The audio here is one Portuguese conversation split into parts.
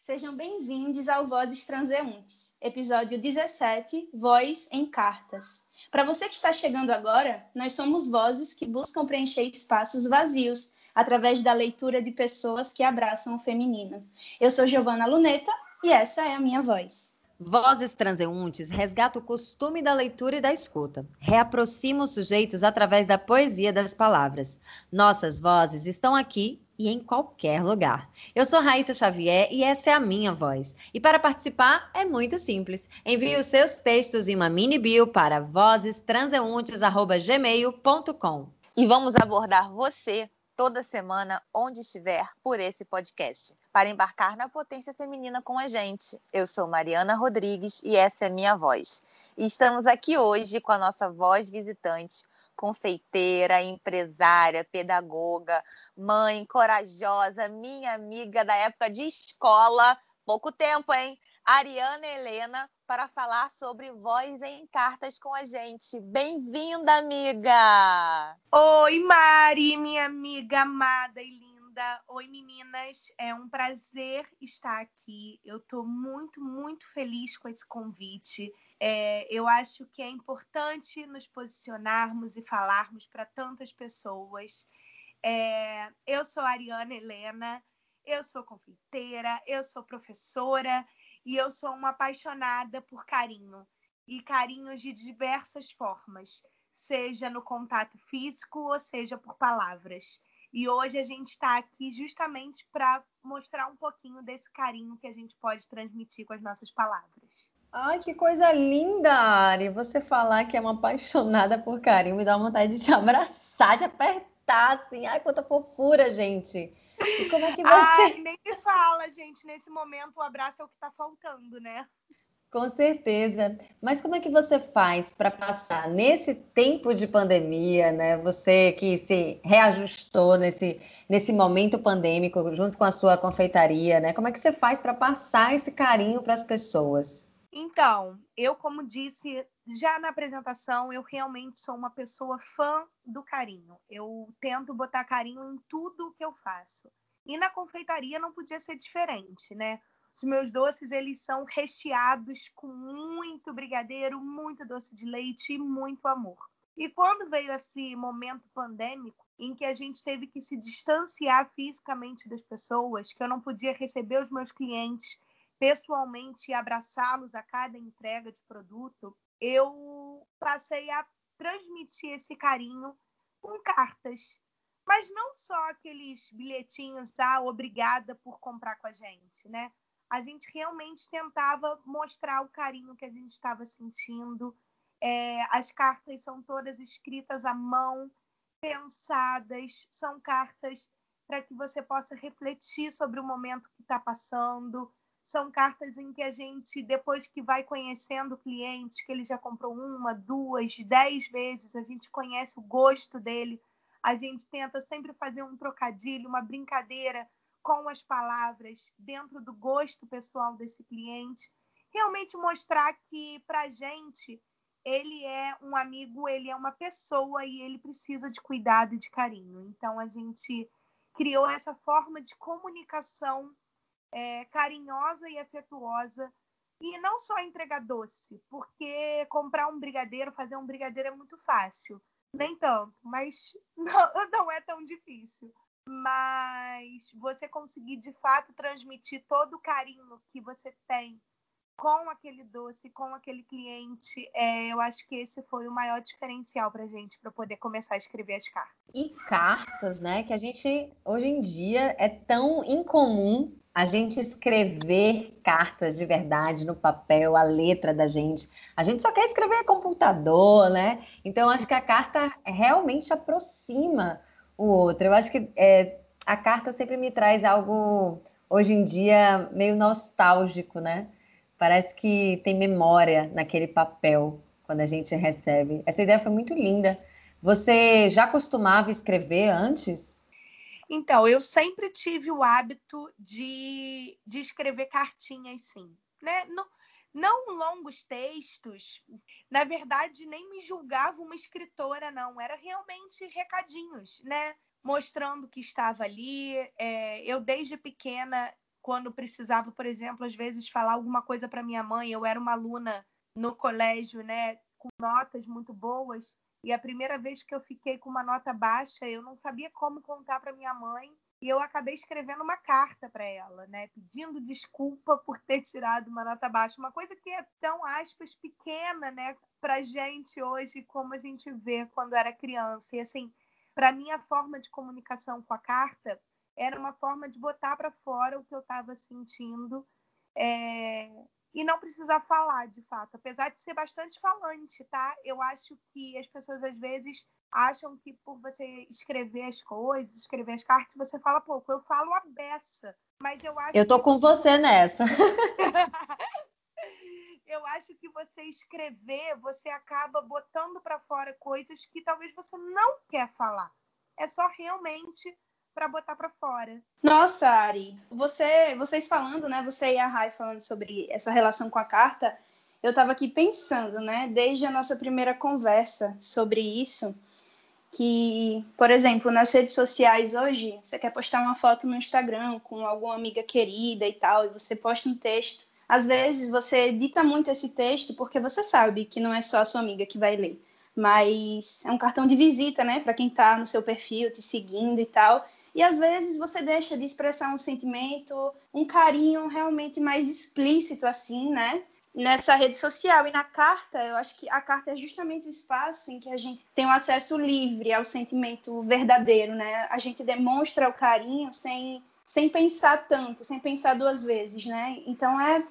Sejam bem-vindos ao Vozes Transeuntes, episódio 17, Voz em Cartas. Para você que está chegando agora, nós somos vozes que buscam preencher espaços vazios através da leitura de pessoas que abraçam o feminino. Eu sou Giovana Luneta e essa é a minha voz. Vozes transeuntes resgata o costume da leitura e da escuta. Reaproxima os sujeitos através da poesia das palavras. Nossas vozes estão aqui e em qualquer lugar. Eu sou Raíssa Xavier e essa é a minha voz. E para participar é muito simples. Envie os seus textos em uma mini bio para vozestranseuntes@gmail.com. E vamos abordar você toda semana, onde estiver, por esse podcast, para embarcar na potência feminina com a gente. Eu sou Mariana Rodrigues e essa é minha voz. E estamos aqui hoje com a nossa voz visitante, confeiteira, empresária, pedagoga, mãe corajosa, minha amiga da época de escola, pouco tempo, hein? Ariana Helena, para falar sobre voz em cartas com a gente. Bem-vinda, amiga! Oi, Mari, minha amiga amada e linda. Oi, meninas. É um prazer estar aqui. Eu estou muito, muito feliz com esse convite. É, eu acho que é importante nos posicionarmos e falarmos para tantas pessoas. É, eu sou Ariana Helena, eu sou confeiteira, eu sou professora e eu sou uma apaixonada por carinho e carinhos de diversas formas, seja no contato físico ou seja por palavras. E hoje a gente está aqui justamente para mostrar um pouquinho desse carinho que a gente pode transmitir com as nossas palavras. Ai, que coisa linda, Ari! Você falar que é uma apaixonada por carinho me dá vontade de te abraçar, de apertar, assim. Ai, quanta fofura, gente! E como é que você. Ai, nem me fala, gente. Nesse momento, o abraço é o que está faltando, né? Com certeza. Mas como é que você faz para passar nesse tempo de pandemia, né? Você que se reajustou nesse, nesse momento pandêmico junto com a sua confeitaria, né? Como é que você faz para passar esse carinho para as pessoas? Então, eu, como disse já na apresentação, eu realmente sou uma pessoa fã do carinho. Eu tento botar carinho em tudo que eu faço. E na confeitaria não podia ser diferente, né? Os meus doces, eles são recheados com muito brigadeiro, muito doce de leite e muito amor. E quando veio esse momento pandêmico, em que a gente teve que se distanciar fisicamente das pessoas, que eu não podia receber os meus clientes pessoalmente e abraçá-los a cada entrega de produto, eu passei a transmitir esse carinho com cartas. Mas não só aqueles bilhetinhos, ah, obrigada por comprar com a gente, né? A gente realmente tentava mostrar o carinho que a gente estava sentindo. É, as cartas são todas escritas à mão, pensadas, são cartas para que você possa refletir sobre o momento que está passando, são cartas em que a gente, depois que vai conhecendo o cliente, que ele já comprou uma, duas, dez vezes, a gente conhece o gosto dele, a gente tenta sempre fazer um trocadilho, uma brincadeira com as palavras dentro do gosto pessoal desse cliente. Realmente mostrar que, para a gente, ele é um amigo, ele é uma pessoa e ele precisa de cuidado e de carinho. Então, a gente criou essa forma de comunicação é, carinhosa e afetuosa. E não só entregar doce, porque comprar um brigadeiro, fazer um brigadeiro é muito fácil. Nem tanto, mas não, não é tão difícil. Mas você conseguir de fato transmitir todo o carinho que você tem com aquele doce, com aquele cliente, é, eu acho que esse foi o maior diferencial para gente, para poder começar a escrever as cartas. E cartas, né? Que a gente, hoje em dia, é tão incomum a gente escrever cartas de verdade no papel, a letra da gente. A gente só quer escrever computador, né? Então, acho que a carta realmente aproxima o outro. Eu acho que é, a carta sempre me traz algo, hoje em dia, meio nostálgico, né? Parece que tem memória naquele papel quando a gente recebe. Essa ideia foi muito linda. Você já costumava escrever antes? Então, eu sempre tive o hábito de, de escrever cartinhas, sim. Né? Não, não longos textos. Na verdade, nem me julgava uma escritora, não. Era realmente recadinhos, né? Mostrando que estava ali. É, eu, desde pequena, quando precisava, por exemplo, às vezes falar alguma coisa para minha mãe. Eu era uma aluna no colégio, né, com notas muito boas, e a primeira vez que eu fiquei com uma nota baixa, eu não sabia como contar para minha mãe, e eu acabei escrevendo uma carta para ela, né, pedindo desculpa por ter tirado uma nota baixa, uma coisa que é tão aspas pequena, né, para gente hoje como a gente vê quando era criança. E assim, para mim a forma de comunicação com a carta era uma forma de botar para fora o que eu estava sentindo é... e não precisar falar, de fato, apesar de ser bastante falante, tá? Eu acho que as pessoas às vezes acham que por você escrever as coisas, escrever as cartas, você fala pouco. Eu falo a beça, mas eu acho. Eu tô que... com você nessa. eu acho que você escrever, você acaba botando para fora coisas que talvez você não quer falar. É só realmente para botar para fora. Nossa, Ari, você, vocês falando, né? Você e a Rai falando sobre essa relação com a carta, eu estava aqui pensando, né? Desde a nossa primeira conversa sobre isso, que, por exemplo, nas redes sociais hoje, você quer postar uma foto no Instagram com alguma amiga querida e tal, e você posta um texto. Às vezes você edita muito esse texto porque você sabe que não é só a sua amiga que vai ler, mas é um cartão de visita, né, para quem está no seu perfil, te seguindo e tal. E às vezes você deixa de expressar um sentimento, um carinho realmente mais explícito, assim, né? Nessa rede social. E na carta, eu acho que a carta é justamente o espaço em que a gente tem um acesso livre ao sentimento verdadeiro, né? A gente demonstra o carinho sem, sem pensar tanto, sem pensar duas vezes, né? Então é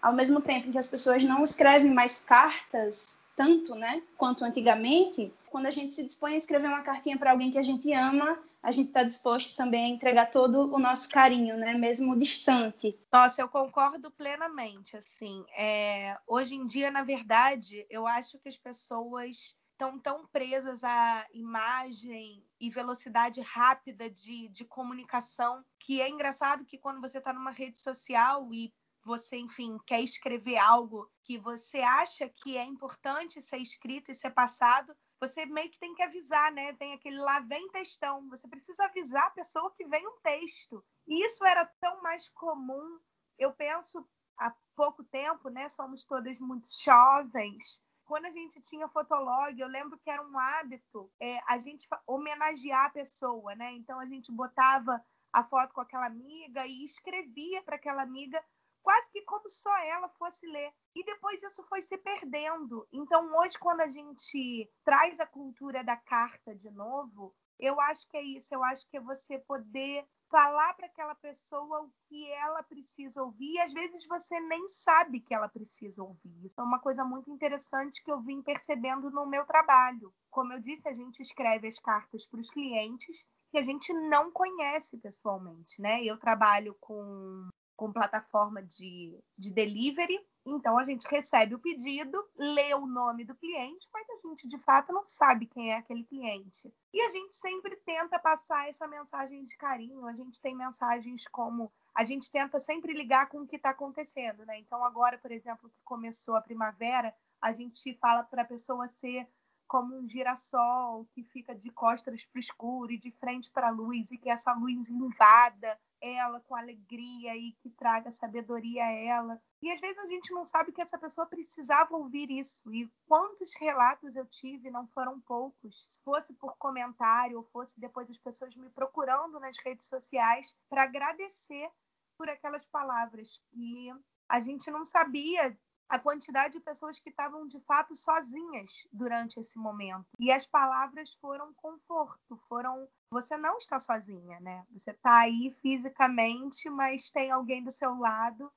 ao mesmo tempo que as pessoas não escrevem mais cartas tanto, né, quanto antigamente, quando a gente se dispõe a escrever uma cartinha para alguém que a gente ama, a gente está disposto também a entregar todo o nosso carinho, né? Mesmo distante. Nossa, eu concordo plenamente. Assim, é... hoje em dia, na verdade, eu acho que as pessoas estão tão presas à imagem e velocidade rápida de, de comunicação que é engraçado que quando você está numa rede social e você, enfim, quer escrever algo que você acha que é importante ser escrito e ser passado, você meio que tem que avisar, né? Vem aquele lá, vem textão. Você precisa avisar a pessoa que vem um texto. E isso era tão mais comum. Eu penso há pouco tempo, né? Somos todas muito jovens. Quando a gente tinha fotolog, eu lembro que era um hábito é, a gente homenagear a pessoa, né? Então a gente botava a foto com aquela amiga e escrevia para aquela amiga quase que como só ela fosse ler. E depois isso foi se perdendo. Então, hoje, quando a gente traz a cultura da carta de novo, eu acho que é isso. Eu acho que é você poder falar para aquela pessoa o que ela precisa ouvir. E às vezes você nem sabe que ela precisa ouvir. Isso é uma coisa muito interessante que eu vim percebendo no meu trabalho. Como eu disse, a gente escreve as cartas para os clientes que a gente não conhece pessoalmente, né? Eu trabalho com com plataforma de, de delivery. Então a gente recebe o pedido, lê o nome do cliente, mas a gente de fato não sabe quem é aquele cliente. E a gente sempre tenta passar essa mensagem de carinho. A gente tem mensagens como a gente tenta sempre ligar com o que está acontecendo, né? Então agora, por exemplo, que começou a primavera, a gente fala para a pessoa ser como um girassol que fica de costas para o escuro e de frente para a luz e que essa luz invada ela com alegria e que traga sabedoria a ela. E às vezes a gente não sabe que essa pessoa precisava ouvir isso. E quantos relatos eu tive, não foram poucos. Se fosse por comentário ou fosse depois as pessoas me procurando nas redes sociais para agradecer por aquelas palavras que a gente não sabia a quantidade de pessoas que estavam de fato sozinhas durante esse momento. E as palavras foram conforto, foram você não está sozinha, né? Você está aí fisicamente, mas tem alguém do seu lado.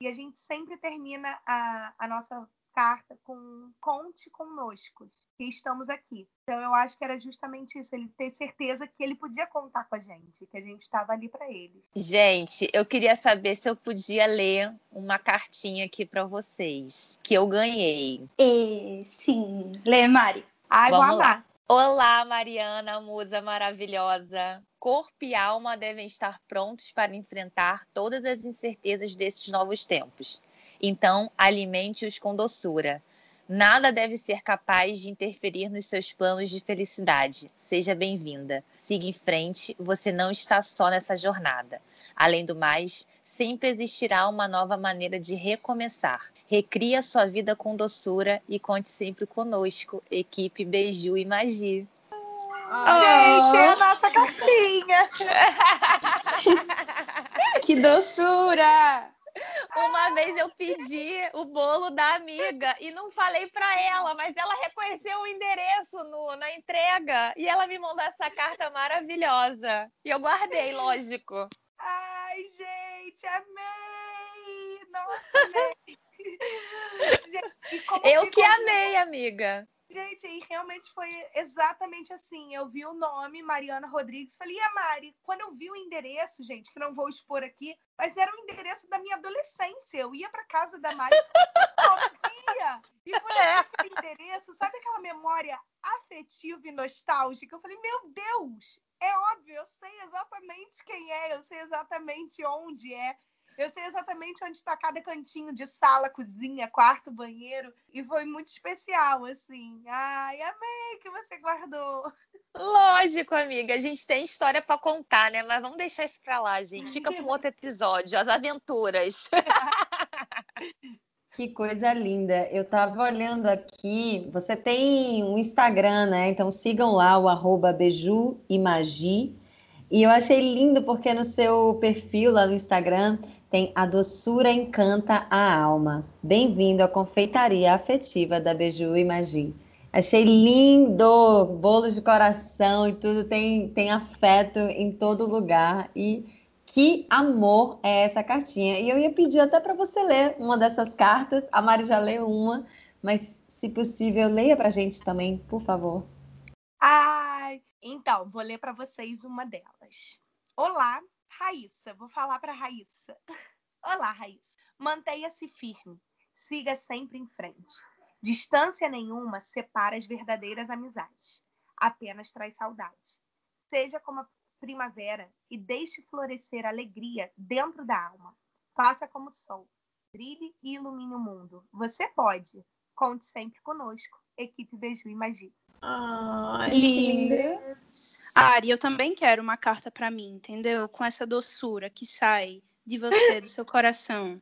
E a gente sempre termina a, a nossa carta com conte conosco, que estamos aqui. Então eu acho que era justamente isso, ele ter certeza que ele podia contar com a gente, que a gente estava ali para ele. Gente, eu queria saber se eu podia ler uma cartinha aqui para vocês, que eu ganhei. E, sim, lê, Mari. Ai, Vamos vou amar. Lá. Olá, Mariana, musa maravilhosa. Corpo e alma devem estar prontos para enfrentar todas as incertezas desses novos tempos. Então, alimente-os com doçura. Nada deve ser capaz de interferir nos seus planos de felicidade. Seja bem-vinda. Siga em frente, você não está só nessa jornada. Além do mais, sempre existirá uma nova maneira de recomeçar. Recria sua vida com doçura e conte sempre conosco, equipe Beiju e Magi. Gente, é a nossa cartinha. Que doçura! Uma vez eu pedi o bolo da amiga e não falei para ela, mas ela reconheceu o endereço no, na entrega e ela me mandou essa carta maravilhosa. E eu guardei, lógico. Ai, gente, amei! Nossa, amei! Gente, Eu que amei, amiga. Gente, e realmente foi exatamente assim. Eu vi o nome, Mariana Rodrigues, falei, e a Mari? Quando eu vi o endereço, gente, que não vou expor aqui, mas era o endereço da minha adolescência. Eu ia para casa da Mari sozinha. E quando eu vi aquele endereço, sabe aquela memória afetiva e nostálgica? Eu falei, meu Deus, é óbvio, eu sei exatamente quem é, eu sei exatamente onde é. Eu sei exatamente onde está cada cantinho de sala, cozinha, quarto, banheiro. E foi muito especial, assim. Ai, amei que você guardou. Lógico, amiga. A gente tem história para contar, né? Mas vamos deixar isso pra lá, gente. Fica para um outro episódio, as aventuras. Que coisa linda. Eu tava olhando aqui, você tem um Instagram, né? Então sigam lá o arroba Beiju e Magi. E eu achei lindo porque no seu perfil lá no Instagram tem a doçura encanta a alma. Bem-vindo à confeitaria afetiva da Beiju e Magi. Achei lindo, bolos de coração e tudo tem, tem afeto em todo lugar e que amor é essa cartinha? E eu ia pedir até para você ler uma dessas cartas. A Mari já leu uma, mas se possível, leia para a gente também, por favor. Ai, então, vou ler para vocês uma delas. Olá, Raíssa. Vou falar para Raíssa. Olá, Raíssa. Mantenha-se firme. Siga sempre em frente. Distância nenhuma separa as verdadeiras amizades. Apenas traz saudade. Seja como a primavera e deixe florescer alegria dentro da alma. Faça como o sol. Brilhe e ilumine o mundo. Você pode. Conte sempre conosco. Equipe Beijo e Magia. Ai, linda. Ari, eu também quero uma carta para mim, entendeu? Com essa doçura que sai de você, do seu coração.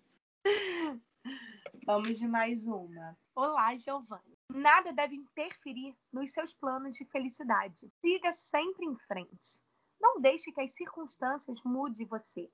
Vamos de mais uma. Olá, Giovanni. Nada deve interferir nos seus planos de felicidade. Siga sempre em frente. Não deixe que as circunstâncias mude você.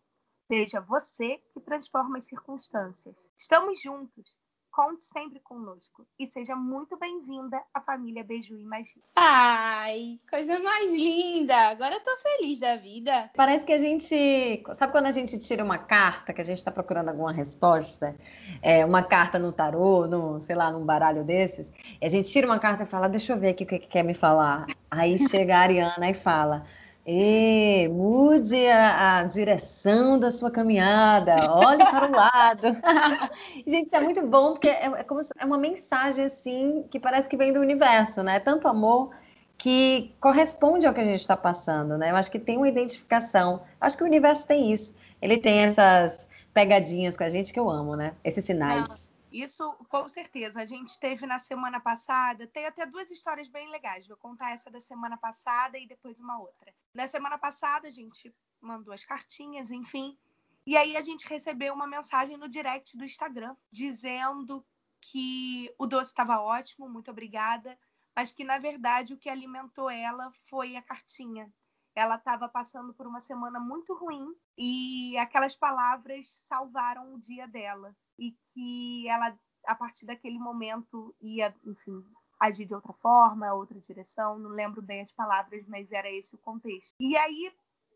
Seja você que transforma as circunstâncias. Estamos juntos. Conte sempre conosco. E seja muito bem-vinda à família Beiju e Magia. Ai, coisa mais linda. Agora eu tô feliz da vida. Parece que a gente. Sabe quando a gente tira uma carta, que a gente está procurando alguma resposta? É, uma carta no tarô, no, sei lá, num baralho desses. E a gente tira uma carta e fala, deixa eu ver aqui o que, que quer me falar. Aí chega a Ariana e fala. E mude a, a, direção da sua caminhada, olhe para o lado. Gente, isso é muito bom, porque é, é, como é uma mensagem assim que parece que vem do universo, né? Tanto amor que corresponde ao que a gente está passando, né? Eu acho que tem uma identificação. Acho que o universo tem isso. Ele tem essas pegadinhas com a gente que eu amo, né? Esses sinais. Não. Isso, com certeza. A gente teve na semana passada, tem até duas histórias bem legais. Vou contar essa da semana passada e depois uma outra. Na semana passada, a gente mandou as cartinhas, enfim. E aí a gente recebeu uma mensagem no direct do Instagram dizendo que o doce estava ótimo, muito obrigada, mas que na verdade o que alimentou ela foi a cartinha. Ela estava passando por uma semana muito ruim e aquelas palavras salvaram o dia dela e que ela, a partir daquele momento, ia, enfim, agir de outra forma, outra direção. Não lembro bem as palavras, mas era esse o contexto. E aí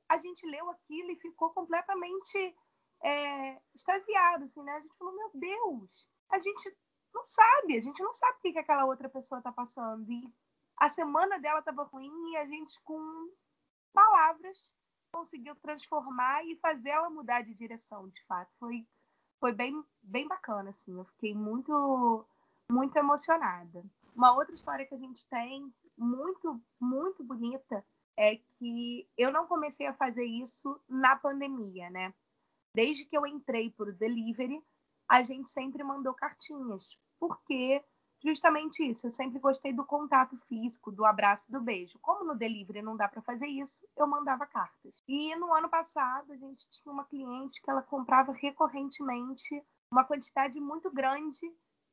a gente leu aquilo e ficou completamente é, extasiado, assim, né? A gente falou, meu Deus, a gente não sabe, a gente não sabe o que, que aquela outra pessoa está passando. E a semana dela estava ruim e a gente, com palavras, conseguiu transformar e fazer ela mudar de direção, de fato. Foi foi bem, bem bacana, assim. Eu fiquei muito, muito emocionada. Uma outra história que a gente tem, muito, muito bonita, é que eu não comecei a fazer isso na pandemia, né? Desde que eu entrei por delivery, a gente sempre mandou cartinhas, porque justamente isso. Eu sempre gostei do contato físico, do abraço, do beijo. Como no delivery não dá para fazer isso, eu mandava cartas. E no ano passado, a gente tinha uma cliente que ela comprava recorrentemente uma quantidade muito grande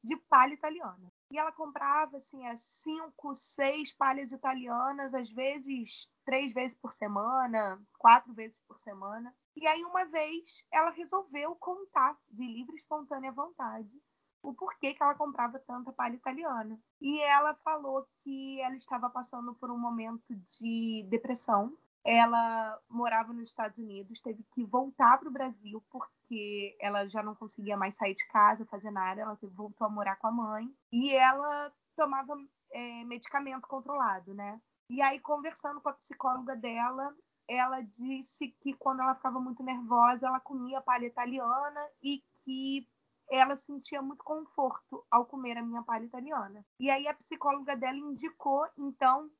de palha italiana. E ela comprava assim as cinco, seis palhas italianas, às vezes três vezes por semana, quatro vezes por semana. E aí uma vez ela resolveu contar de livre espontânea vontade o porquê que ela comprava tanta palha italiana. E ela falou que ela estava passando por um momento de depressão. Ela morava nos Estados Unidos, teve que voltar para o Brasil porque ela já não conseguia mais sair de casa, fazer nada. Ela voltou a morar com a mãe e ela tomava é, medicamento controlado, né? E aí, conversando com a psicóloga dela, ela disse que quando ela ficava muito nervosa, ela comia palha italiana e que ela sentia muito conforto ao comer a minha palha italiana. E aí a psicóloga dela indicou, então,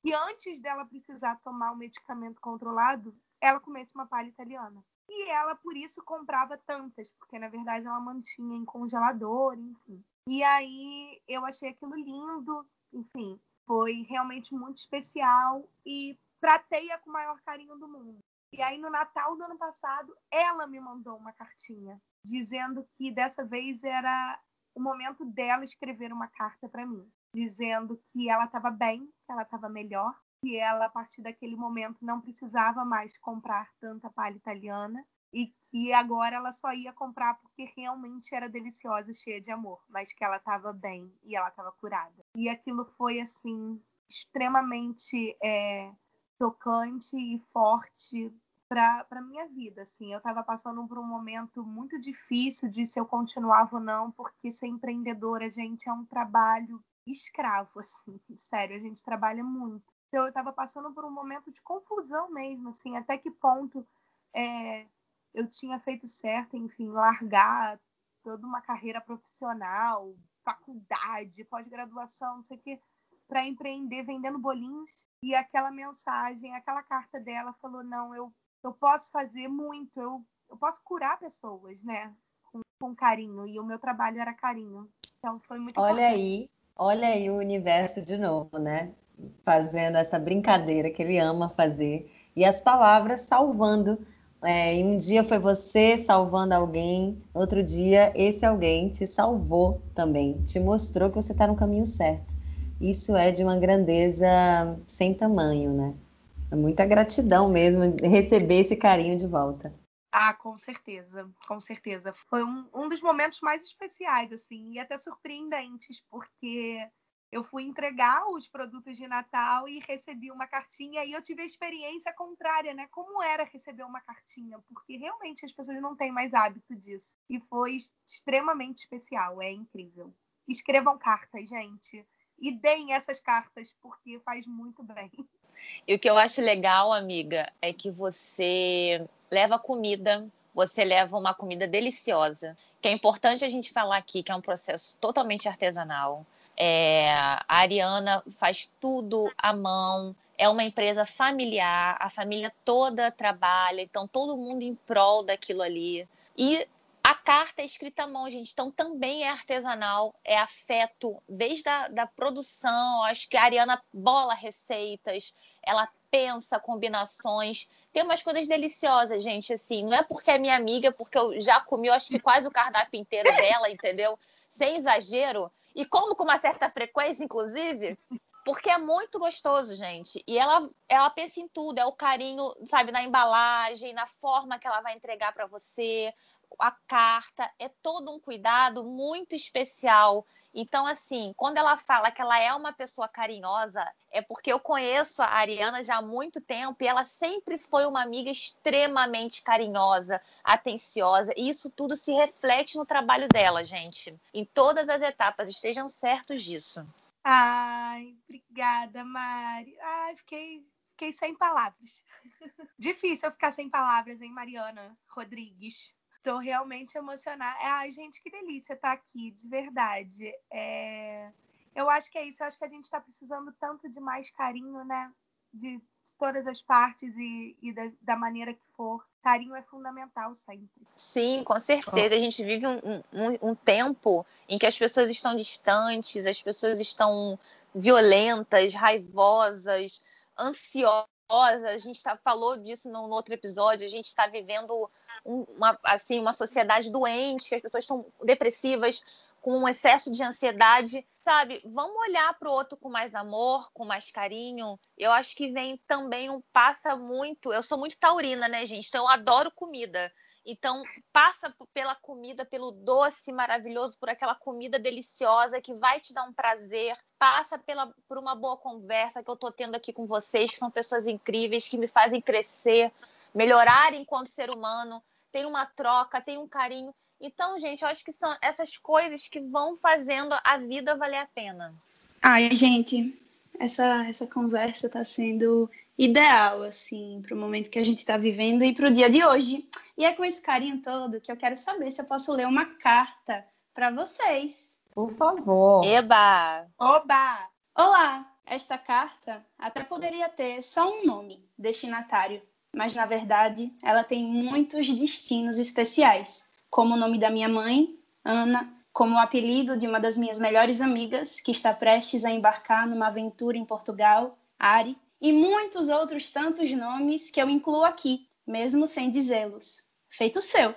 que antes dela precisar tomar o medicamento controlado, ela comesse uma palha italiana. E ela, por isso, comprava tantas, porque na verdade ela mantinha em congelador, enfim. E aí eu achei aquilo lindo, enfim, foi realmente muito especial e tratei-a com o maior carinho do mundo. E aí no Natal do ano passado, ela me mandou uma cartinha dizendo que dessa vez era o momento dela escrever uma carta para mim, dizendo que ela estava bem, que ela estava melhor, que ela a partir daquele momento não precisava mais comprar tanta palha italiana e que agora ela só ia comprar porque realmente era deliciosa, e cheia de amor, mas que ela estava bem e ela estava curada. E aquilo foi assim extremamente é, tocante e forte para a minha vida, assim. Eu estava passando por um momento muito difícil de se eu continuava ou não, porque ser empreendedora, gente, é um trabalho escravo, assim. Sério, a gente trabalha muito. Então, eu estava passando por um momento de confusão mesmo, assim, até que ponto é, eu tinha feito certo, enfim, largar toda uma carreira profissional, faculdade, pós-graduação, não sei o quê, para empreender vendendo bolinhos. E aquela mensagem, aquela carta dela falou: não, eu eu posso fazer muito, eu, eu posso curar pessoas, né? Com, com carinho. E o meu trabalho era carinho. Então foi muito Olha importante. aí, olha aí o universo de novo, né? Fazendo essa brincadeira que ele ama fazer. E as palavras salvando. É, e um dia foi você salvando alguém, outro dia esse alguém te salvou também, te mostrou que você está no caminho certo. Isso é de uma grandeza sem tamanho, né? É muita gratidão mesmo receber esse carinho de volta. Ah, com certeza, com certeza. Foi um, um dos momentos mais especiais, assim, e até surpreendentes, porque eu fui entregar os produtos de Natal e recebi uma cartinha e eu tive a experiência contrária, né? Como era receber uma cartinha, porque realmente as pessoas não têm mais hábito disso. E foi extremamente especial, é incrível. Escrevam cartas, gente, e deem essas cartas, porque faz muito bem. E o que eu acho legal, amiga, é que você leva comida, você leva uma comida deliciosa, que é importante a gente falar aqui, que é um processo totalmente artesanal. É, a Ariana faz tudo à mão, é uma empresa familiar, a família toda trabalha, então todo mundo em prol daquilo ali. E a carta é escrita à mão, gente, então também é artesanal, é afeto, desde a da produção, acho que a Ariana bola receitas, ela pensa combinações, tem umas coisas deliciosas, gente, assim, não é porque é minha amiga, porque eu já comi, eu acho que quase o cardápio inteiro dela, entendeu? Sem exagero, e como com uma certa frequência, inclusive, porque é muito gostoso, gente. E ela, ela pensa em tudo, é o carinho, sabe, na embalagem, na forma que ela vai entregar para você, a carta, é todo um cuidado muito especial. Então, assim, quando ela fala que ela é uma pessoa carinhosa, é porque eu conheço a Ariana já há muito tempo e ela sempre foi uma amiga extremamente carinhosa, atenciosa, e isso tudo se reflete no trabalho dela, gente. Em todas as etapas, estejam certos disso. Ai, obrigada, Mari. Ai, fiquei, fiquei sem palavras. Difícil eu ficar sem palavras, hein, Mariana Rodrigues? Estou realmente emocionada. Ai, gente, que delícia estar aqui, de verdade. É... Eu acho que é isso. Eu acho que a gente está precisando tanto de mais carinho, né? De todas as partes e, e da, da, maneira que for. Carinho é fundamental sempre. Sim, com certeza. A gente vive um, um, um tempo em que as pessoas estão distantes, as pessoas estão violentas, raivosas, ansiosas a gente tá, falou disso no, no outro episódio, a gente está vivendo uma, assim, uma sociedade doente, que as pessoas estão depressivas, com um excesso de ansiedade, sabe? Vamos olhar para o outro com mais amor, com mais carinho. Eu acho que vem também um passa muito. Eu sou muito taurina, né, gente? Então eu adoro comida. Então, passa pela comida, pelo doce maravilhoso, por aquela comida deliciosa que vai te dar um prazer. Passa pela, por uma boa conversa que eu estou tendo aqui com vocês, que são pessoas incríveis, que me fazem crescer, melhorar enquanto ser humano. Tem uma troca, tem um carinho. Então, gente, eu acho que são essas coisas que vão fazendo a vida valer a pena. Ai, gente, essa, essa conversa está sendo ideal, assim, para o momento que a gente está vivendo e para o dia de hoje. E é com esse carinho todo que eu quero saber se eu posso ler uma carta para vocês. Por favor. Eba! Oba! Olá! Esta carta até poderia ter só um nome, destinatário, mas na verdade ela tem muitos destinos especiais, como o nome da minha mãe, Ana, como o apelido de uma das minhas melhores amigas, que está prestes a embarcar numa aventura em Portugal, Ari, e muitos outros tantos nomes que eu incluo aqui, mesmo sem dizê-los. Feito seu.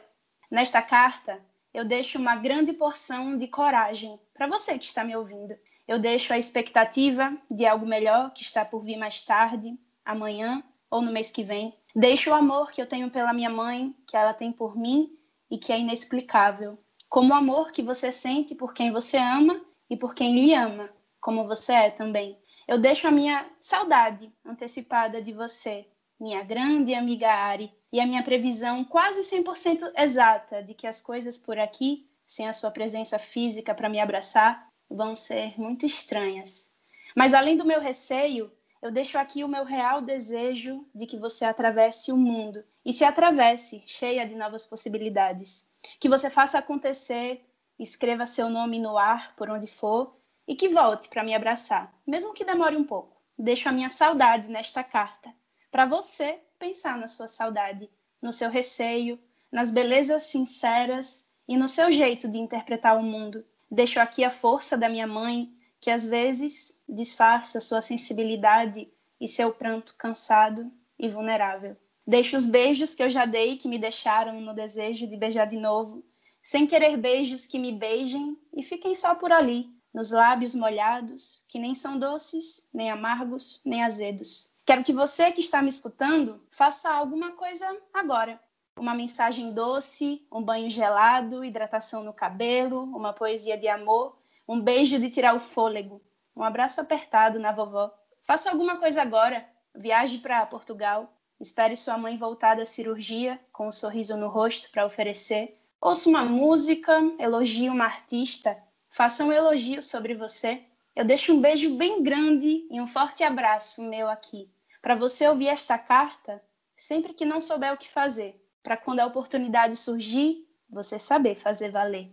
Nesta carta, eu deixo uma grande porção de coragem para você que está me ouvindo. Eu deixo a expectativa de algo melhor que está por vir mais tarde, amanhã ou no mês que vem. Deixo o amor que eu tenho pela minha mãe, que ela tem por mim e que é inexplicável. Como o amor que você sente por quem você ama e por quem lhe ama, como você é também. Eu deixo a minha saudade antecipada de você, minha grande amiga Ari, e a minha previsão quase 100% exata de que as coisas por aqui, sem a sua presença física para me abraçar, vão ser muito estranhas. Mas além do meu receio, eu deixo aqui o meu real desejo de que você atravesse o mundo e se atravesse cheia de novas possibilidades. Que você faça acontecer, escreva seu nome no ar por onde for e que volte para me abraçar, mesmo que demore um pouco. Deixo a minha saudade nesta carta, para você pensar na sua saudade, no seu receio, nas belezas sinceras e no seu jeito de interpretar o mundo. Deixo aqui a força da minha mãe, que às vezes disfarça sua sensibilidade e seu pranto cansado e vulnerável. Deixo os beijos que eu já dei que me deixaram no desejo de beijar de novo, sem querer beijos que me beijem e fiquem só por ali, nos lábios molhados, que nem são doces, nem amargos, nem azedos. Quero que você que está me escutando faça alguma coisa agora. Uma mensagem doce, um banho gelado, hidratação no cabelo, uma poesia de amor, um beijo de tirar o fôlego, um abraço apertado na vovó. Faça alguma coisa agora. Viaje para Portugal. Espere sua mãe voltar da cirurgia com um sorriso no rosto para oferecer. Ouça uma música, elogie uma artista, faça um elogio sobre você. Eu deixo um beijo bem grande e um forte abraço meu aqui, para você ouvir esta carta sempre que não souber o que fazer, para quando a oportunidade surgir, você saber fazer valer.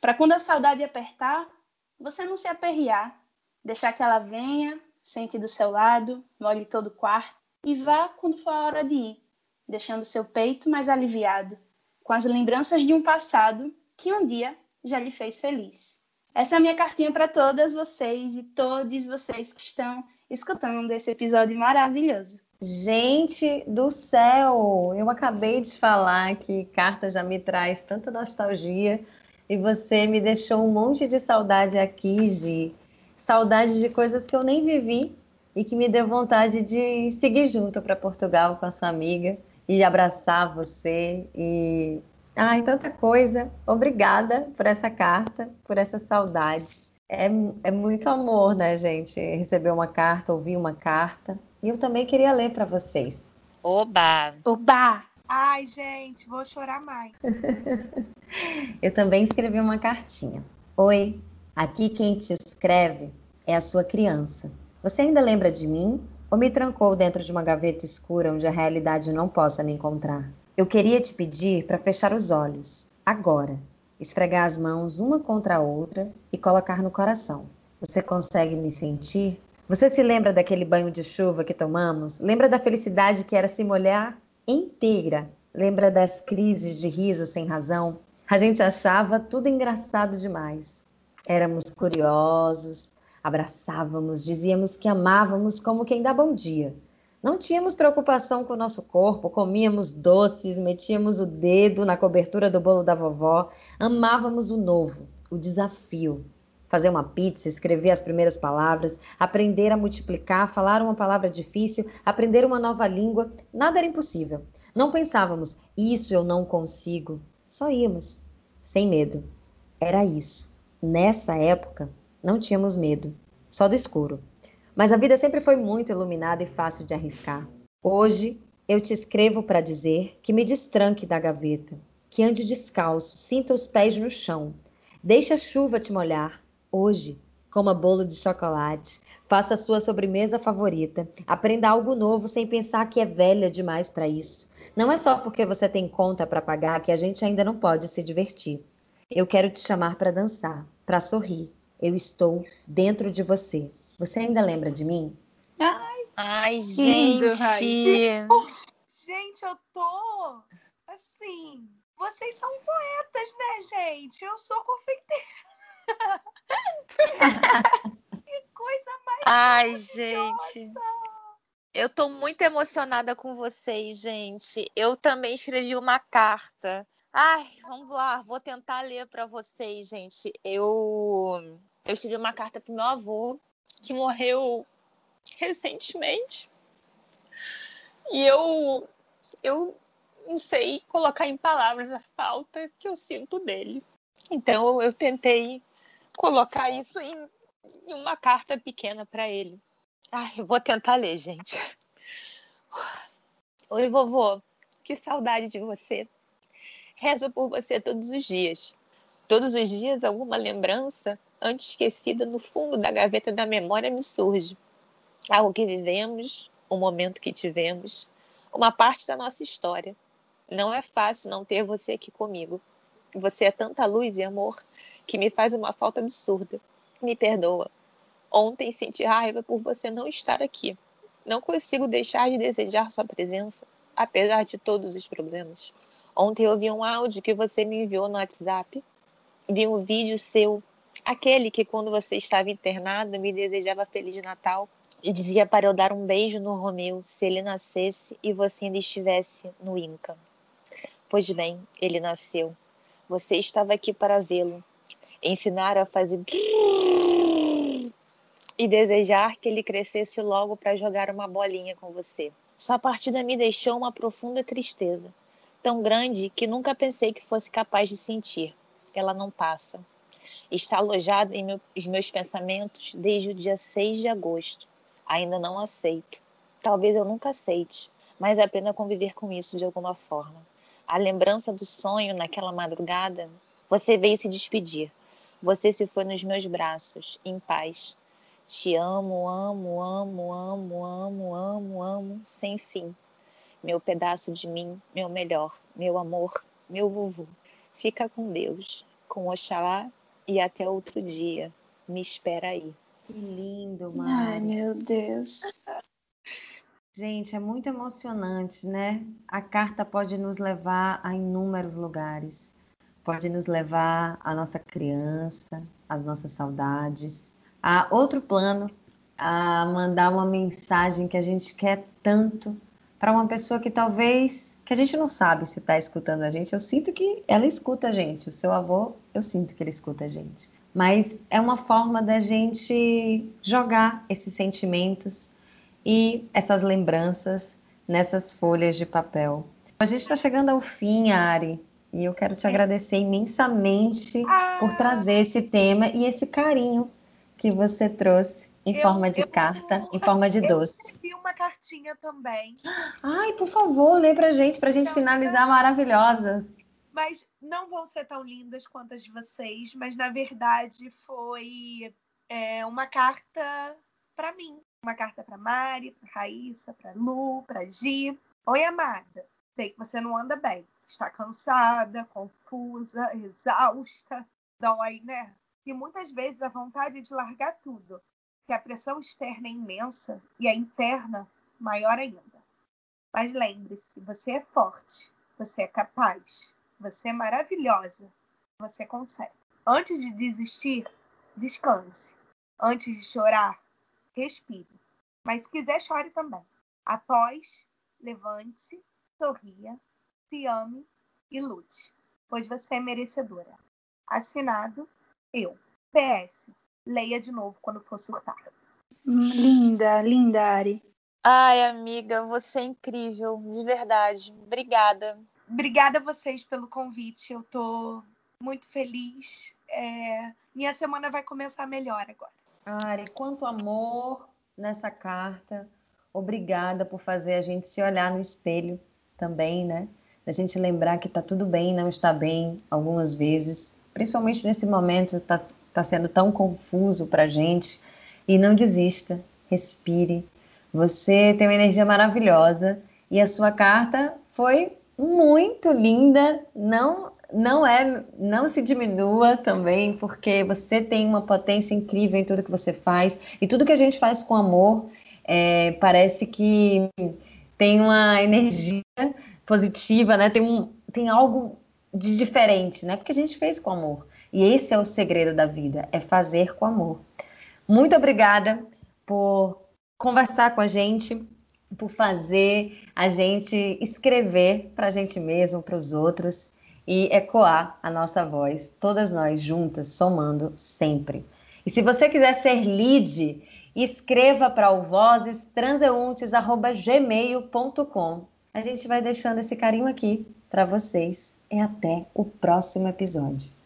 Para quando a saudade apertar, você não se aperrear, deixar que ela venha, sente do seu lado, molhe todo o quarto e vá quando for a hora de ir, deixando seu peito mais aliviado, com as lembranças de um passado que um dia já lhe fez feliz. Essa é a minha cartinha para todas vocês e todos vocês que estão escutando esse episódio maravilhoso. Gente do céu, eu acabei de falar que carta já me traz tanta nostalgia e você me deixou um monte de saudade aqui, Gi. Saudade de coisas que eu nem vivi e que me deu vontade de seguir junto para Portugal com a sua amiga e abraçar você e Ai, tanta coisa. Obrigada por essa carta, por essa saudade. É, é muito amor, né, gente? Receber uma carta, ouvir uma carta. E eu também queria ler para vocês. Oba! Oba! Ai, gente, vou chorar mais. eu também escrevi uma cartinha. Oi, aqui quem te escreve é a sua criança. Você ainda lembra de mim ou me trancou dentro de uma gaveta escura onde a realidade não possa me encontrar? Eu queria te pedir para fechar os olhos, agora, esfregar as mãos uma contra a outra e colocar no coração. Você consegue me sentir? Você se lembra daquele banho de chuva que tomamos? Lembra da felicidade que era se molhar inteira? Lembra das crises de riso sem razão? A gente achava tudo engraçado demais. Éramos curiosos, abraçávamos, dizíamos que amávamos como quem dá bom dia. Não tínhamos preocupação com o nosso corpo, comíamos doces, metíamos o dedo na cobertura do bolo da vovó, amávamos o novo, o desafio. Fazer uma pizza, escrever as primeiras palavras, aprender a multiplicar, falar uma palavra difícil, aprender uma nova língua, nada era impossível. Não pensávamos, isso eu não consigo. Só íamos, sem medo. Era isso. Nessa época, não tínhamos medo, só do escuro. Mas a vida sempre foi muito iluminada e fácil de arriscar. Hoje, eu te escrevo para dizer que me destranque da gaveta, que ande descalço, sinta os pés no chão, deixe a chuva te molhar. Hoje, coma bolo de chocolate, faça a sua sobremesa favorita, aprenda algo novo sem pensar que é velha demais para isso. Não é só porque você tem conta para pagar que a gente ainda não pode se divertir. Eu quero te chamar para dançar, para sorrir. Eu estou dentro de você. Você ainda lembra de mim? Ai, Ai gente! Gente, eu tô assim. Vocês são poetas, né, gente? Eu sou confeiteira. que coisa mais. Ai, gente. Eu tô muito emocionada com vocês, gente. Eu também escrevi uma carta. Ai, vamos lá, vou tentar ler para vocês, gente. Eu eu escrevi uma carta pro meu avô, que morreu recentemente. E eu eu não sei colocar em palavras a falta que eu sinto dele. Então eu tentei colocar isso em, em uma carta pequena para ele. Ai, eu vou tentar ler, gente. Oi, vovô. Que saudade de você. Rezo por você todos os dias. Todos os dias alguma lembrança antes esquecida no fundo da gaveta da memória me surge. Algo que vivemos, um momento que tivemos, uma parte da nossa história. Não é fácil não ter você aqui comigo. Você é tanta luz e amor que me faz uma falta absurda. Me perdoa. Ontem senti raiva por você não estar aqui. Não consigo deixar de desejar sua presença, apesar de todos os problemas. Ontem eu vi um áudio que você me enviou no WhatsApp. Vi um vídeo seu Aquele que, quando você estava internado, me desejava Feliz Natal e dizia para eu dar um beijo no Romeu se ele nascesse e você ainda estivesse no Inca. Pois bem, ele nasceu. Você estava aqui para vê-lo, ensinar a fazer e desejar que ele crescesse logo para jogar uma bolinha com você. Sua partida me deixou uma profunda tristeza, tão grande que nunca pensei que fosse capaz de sentir. Ela não passa está alojado em meus meus pensamentos desde o dia 6 de agosto. Ainda não aceito. Talvez eu nunca aceite, mas aprenda a conviver com isso de alguma forma. A lembrança do sonho naquela madrugada, você veio se despedir. Você se foi nos meus braços, em paz. Te amo, amo, amo, amo, amo, amo, amo, sem fim. Meu pedaço de mim, meu melhor, meu amor, meu vovô. Fica com Deus, com Oxalá e até outro dia. Me espera aí. Que lindo, Mari. Ai, meu Deus. Gente, é muito emocionante, né? A carta pode nos levar a inúmeros lugares. Pode nos levar à nossa criança, às nossas saudades, a outro plano, a mandar uma mensagem que a gente quer tanto para uma pessoa que talvez que a gente não sabe se está escutando a gente. Eu sinto que ela escuta a gente. O seu avô, eu sinto que ele escuta a gente. Mas é uma forma da gente jogar esses sentimentos e essas lembranças nessas folhas de papel. A gente está chegando ao fim, Ari, e eu quero te agradecer imensamente ah. por trazer esse tema e esse carinho que você trouxe em eu, forma de eu, carta, em forma de doce. Eu recebi uma cartinha também. Ai, por favor, lê pra gente, pra gente finalizar maravilhosas. Mas não vão ser tão lindas quanto as de vocês, mas na verdade foi é, uma carta para mim. Uma carta para Mari, para Raíssa, para Lu, para Gi. Oi, amada. Sei que você não anda bem. Está cansada, confusa, exausta. Dói, né? E muitas vezes a vontade de largar tudo que a pressão externa é imensa e a interna maior ainda. Mas lembre-se, você é forte, você é capaz, você é maravilhosa, você consegue. Antes de desistir, descanse. Antes de chorar, respire. Mas se quiser, chore também. Após, levante-se, sorria, se ame e lute, pois você é merecedora. Assinado, eu. PS. Leia de novo quando for surtar. Linda, linda, Ari. Ai, amiga, você é incrível, de verdade. Obrigada. Obrigada a vocês pelo convite. Eu tô muito feliz. É... Minha semana vai começar melhor agora. Ari, quanto amor nessa carta. Obrigada por fazer a gente se olhar no espelho também, né? A gente lembrar que tá tudo bem, não está bem algumas vezes, principalmente nesse momento, tá, tá sendo tão confuso pra gente. E não desista, respire. Você tem uma energia maravilhosa e a sua carta foi muito linda. Não não é, não se diminua também, porque você tem uma potência incrível em tudo que você faz e tudo que a gente faz com amor é, parece que tem uma energia positiva, né? Tem, um, tem algo de diferente, né? Porque a gente fez com amor. E esse é o segredo da vida, é fazer com amor. Muito obrigada por conversar com a gente, por fazer a gente escrever para a gente mesmo, para os outros e ecoar a nossa voz, todas nós juntas, somando sempre. E se você quiser ser lead, escreva para o. A gente vai deixando esse carinho aqui para vocês e até o próximo episódio.